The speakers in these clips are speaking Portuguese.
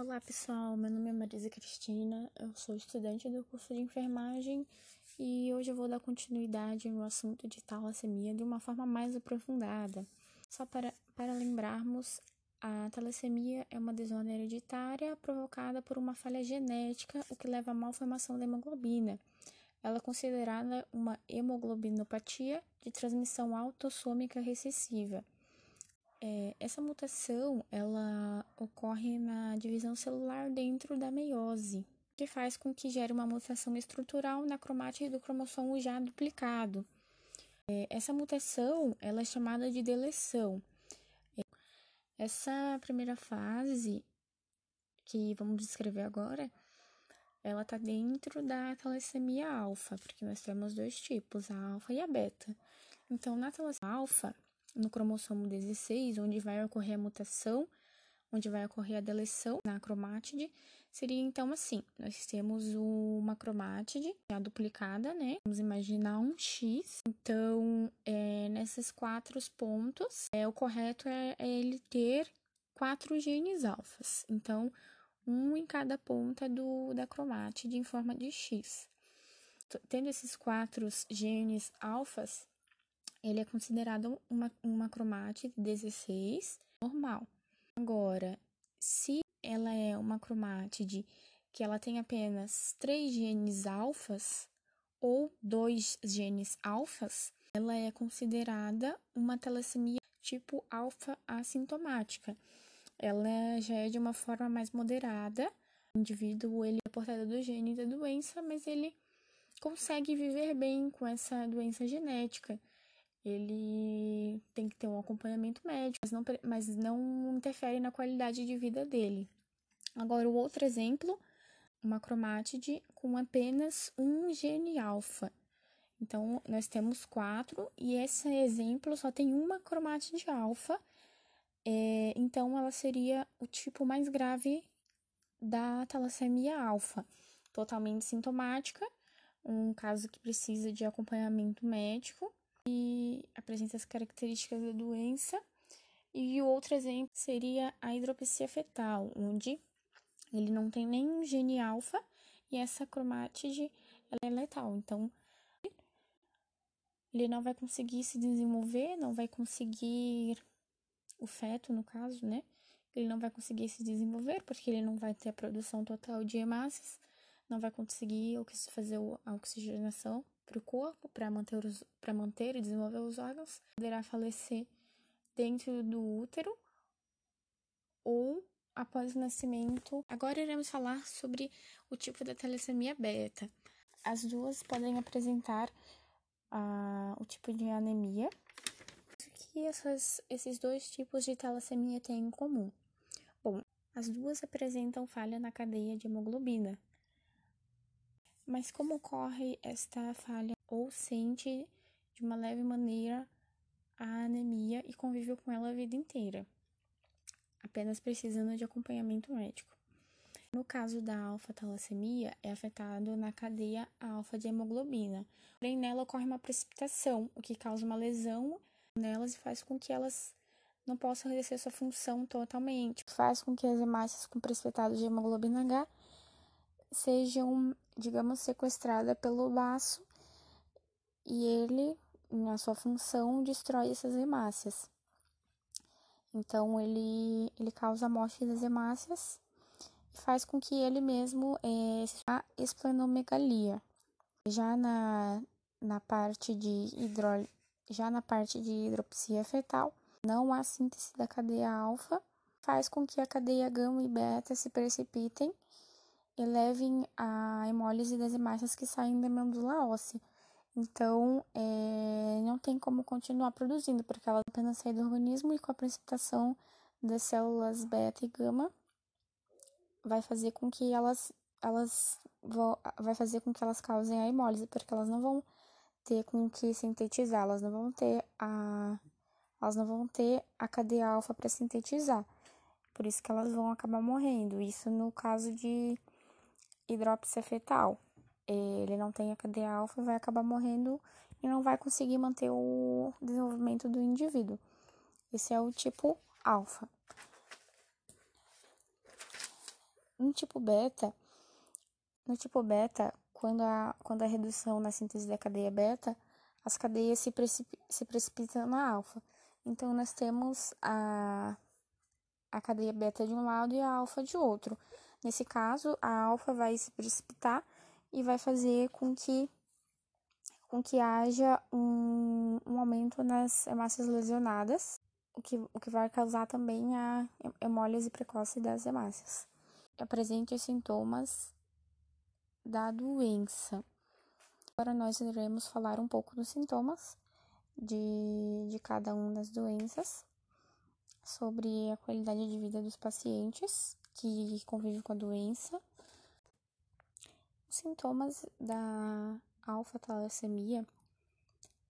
Olá pessoal, meu nome é Marisa Cristina, eu sou estudante do curso de enfermagem e hoje eu vou dar continuidade no assunto de talassemia de uma forma mais aprofundada. Só para, para lembrarmos, a talassemia é uma desordem hereditária provocada por uma falha genética, o que leva à malformação da hemoglobina. Ela é considerada uma hemoglobinopatia de transmissão autossômica recessiva. É, essa mutação ela ocorre na divisão celular dentro da meiose, que faz com que gere uma mutação estrutural na cromática do cromossomo já duplicado. É, essa mutação ela é chamada de deleção. É, essa primeira fase que vamos descrever agora, ela está dentro da talassemia alfa, porque nós temos dois tipos, a alfa e a beta. Então, na talassemia alfa, no cromossomo 16, onde vai ocorrer a mutação, onde vai ocorrer a deleção na cromátide, seria então assim: nós temos uma cromátide duplicada, né? Vamos imaginar um X. Então, é, nesses quatro pontos, é, o correto é, é ele ter quatro genes alfas. Então, um em cada ponta do, da cromátide em forma de X. Tendo esses quatro genes alfas, ele é considerado uma, uma cromátide 16 normal. Agora, se ela é uma cromátide que ela tem apenas três genes alfas ou dois genes alfas, ela é considerada uma talassemia tipo alfa assintomática. Ela já é de uma forma mais moderada. O indivíduo ele é portador do gene da doença, mas ele consegue viver bem com essa doença genética ele tem que ter um acompanhamento médico, mas não, mas não interfere na qualidade de vida dele. Agora, o outro exemplo, uma cromátide com apenas um gene alfa. Então, nós temos quatro, e esse exemplo só tem uma cromátide alfa, é, então ela seria o tipo mais grave da talassemia alfa, totalmente sintomática, um caso que precisa de acompanhamento médico e apresenta as características da doença. E o outro exemplo seria a hidropsia fetal, onde ele não tem nenhum gene alfa e essa cromátide é letal. Então, ele não vai conseguir se desenvolver, não vai conseguir o feto, no caso, né? Ele não vai conseguir se desenvolver porque ele não vai ter a produção total de hemácias, não vai conseguir fazer a oxigenação para o corpo para manter, os, manter e desenvolver os órgãos, poderá falecer dentro do útero ou após o nascimento. Agora iremos falar sobre o tipo da talassemia beta. As duas podem apresentar uh, o tipo de anemia. O que essas, esses dois tipos de talassemia têm em comum? Bom, as duas apresentam falha na cadeia de hemoglobina, mas como ocorre esta falha ou sente de uma leve maneira a anemia e convive com ela a vida inteira, apenas precisando de acompanhamento médico. No caso da alfa-talassemia, é afetado na cadeia alfa de hemoglobina. Porém, nela ocorre uma precipitação, o que causa uma lesão nelas e faz com que elas não possam exercer sua função totalmente. Faz com que as hemácias com precipitado de hemoglobina H sejam, digamos, sequestradas pelo baço e ele, na sua função, destrói essas hemácias. Então, ele, ele causa a morte das hemácias e faz com que ele mesmo é, a esplenomegalia. Já na, na parte de hidro, já na parte de hidropsia fetal, não há síntese da cadeia alfa, faz com que a cadeia gama e beta se precipitem e levem a hemólise das hemácias que saem da medula óssea. Então, é, não tem como continuar produzindo, porque ela apenas sai do organismo e com a precipitação das células beta e gama vai fazer com que elas elas vai fazer com que elas causem a hemólise, porque elas não vão ter com que sintetizar, elas não vão ter a elas não vão ter a cadeia alfa para sintetizar. Por isso que elas vão acabar morrendo. Isso no caso de hidrópsia fetal. Ele não tem a cadeia alfa, vai acabar morrendo e não vai conseguir manter o desenvolvimento do indivíduo. Esse é o tipo alfa. No tipo beta, no tipo beta, quando a, quando a redução na síntese da cadeia beta, as cadeias se, precip, se precipitam na alfa. Então, nós temos a, a cadeia beta de um lado e a alfa de outro. Nesse caso, a alfa vai se precipitar e vai fazer com que, com que haja um, um aumento nas hemácias lesionadas, o que, o que vai causar também a hemólise precoce das hemácias. Apresente os sintomas da doença. Agora nós iremos falar um pouco dos sintomas de, de cada uma das doenças, sobre a qualidade de vida dos pacientes que convivem com a doença. Os sintomas da alfa-talassemia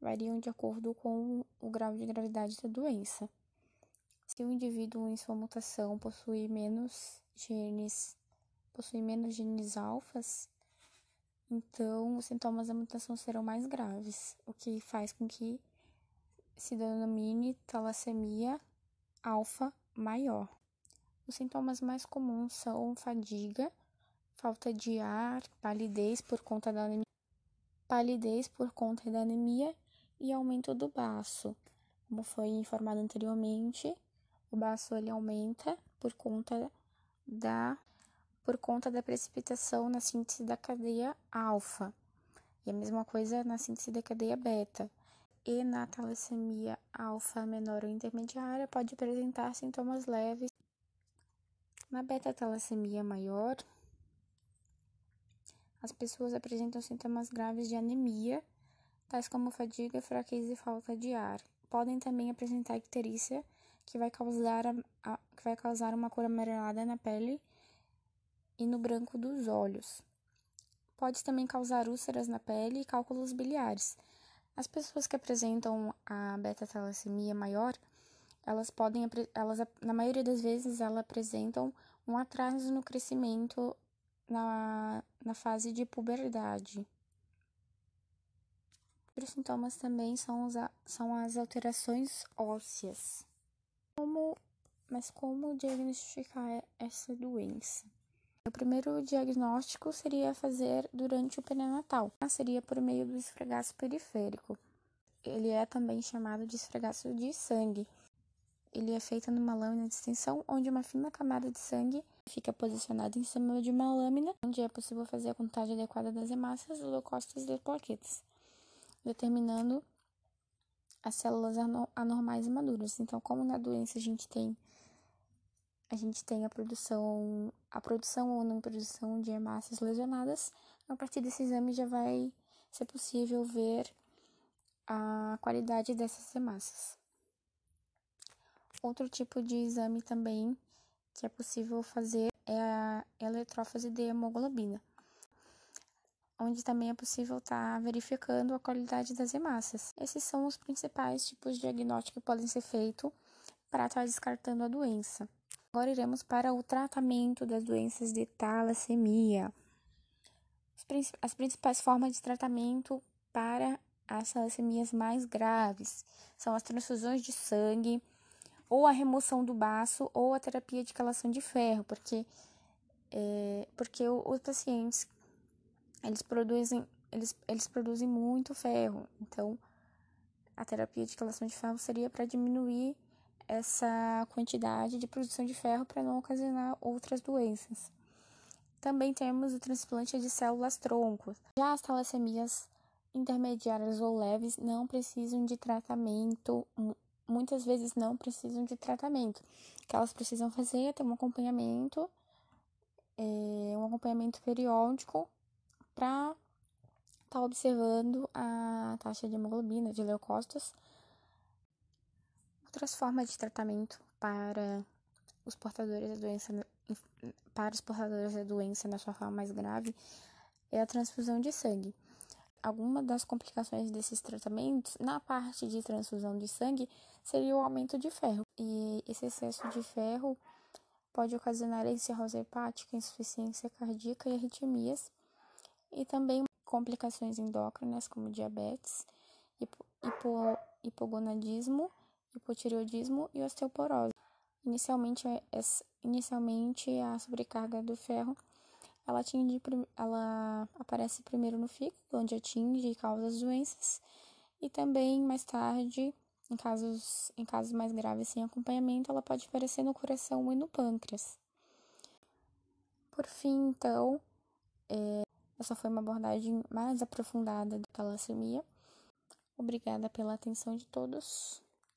variam de acordo com o grau de gravidade da doença. Se o indivíduo em sua mutação possui menos genes, possui menos genes alfas, então, os sintomas da mutação serão mais graves, o que faz com que se denomine talassemia alfa maior. Os sintomas mais comuns são fadiga, falta de ar, palidez por conta da anemia, palidez por conta da anemia e aumento do baço. Como foi informado anteriormente, o baço ele aumenta por conta da por conta da precipitação na síntese da cadeia alfa. E a mesma coisa na síntese da cadeia beta. E na talassemia alfa menor ou intermediária pode apresentar sintomas leves. Na beta-talassemia maior, as pessoas apresentam sintomas graves de anemia, tais como fadiga, fraqueza e falta de ar. Podem também apresentar icterícia, que vai causar, a, a, que vai causar uma cor amarelada na pele e no branco dos olhos. Pode também causar úlceras na pele e cálculos biliares. As pessoas que apresentam a beta-talassemia maior, elas podem, elas, na maioria das vezes, elas apresentam um atraso no crescimento na, na fase de puberdade. Outros sintomas também são, os, são as alterações ósseas. Como, mas como diagnosticar essa doença? O primeiro diagnóstico seria fazer durante o pré-natal, seria por meio do esfregaço periférico. Ele é também chamado de esfregaço de sangue. Ele é feito numa lâmina de extensão onde uma fina camada de sangue fica posicionada em cima de uma lâmina, onde é possível fazer a contagem adequada das hemácias, leucócitos e plaquetas, determinando as células anormais e maduras. Então, como na doença a gente tem a gente tem a produção, a produção ou não produção de hemácias lesionadas. A partir desse exame já vai ser possível ver a qualidade dessas hemácias. Outro tipo de exame também que é possível fazer é a eletrófase de hemoglobina, onde também é possível estar tá verificando a qualidade das hemácias. Esses são os principais tipos de diagnóstico que podem ser feitos para estar tá descartando a doença. Agora iremos para o tratamento das doenças de talassemia. As principais formas de tratamento para as talassemias mais graves são as transfusões de sangue, ou a remoção do baço, ou a terapia de calação de ferro, porque, é, porque os pacientes eles produzem, eles, eles produzem muito ferro, então a terapia de calação de ferro seria para diminuir essa quantidade de produção de ferro para não ocasionar outras doenças. Também temos o transplante de células troncos. Já as talassemias intermediárias ou leves não precisam de tratamento, muitas vezes não precisam de tratamento. O que elas precisam fazer é ter um acompanhamento, é, um acompanhamento periódico para estar tá observando a taxa de hemoglobina, de leucócitos, Outras formas de tratamento para os portadores da doença para os portadores da doença na sua forma mais grave é a transfusão de sangue. Alguma das complicações desses tratamentos, na parte de transfusão de sangue, seria o aumento de ferro. E esse excesso de ferro pode ocasionar encirrose hepática, insuficiência cardíaca e arritmias, e também complicações endócrinas como diabetes, hipo, hipo, hipogonadismo hipotireoidismo e osteoporose. Inicialmente, inicialmente a sobrecarga do ferro ela, atinge, ela aparece primeiro no fígado, onde atinge e causa as doenças, e também mais tarde, em casos, em casos mais graves sem acompanhamento, ela pode aparecer no coração e no pâncreas. Por fim, então, é, essa foi uma abordagem mais aprofundada da talassemia. Obrigada pela atenção de todos.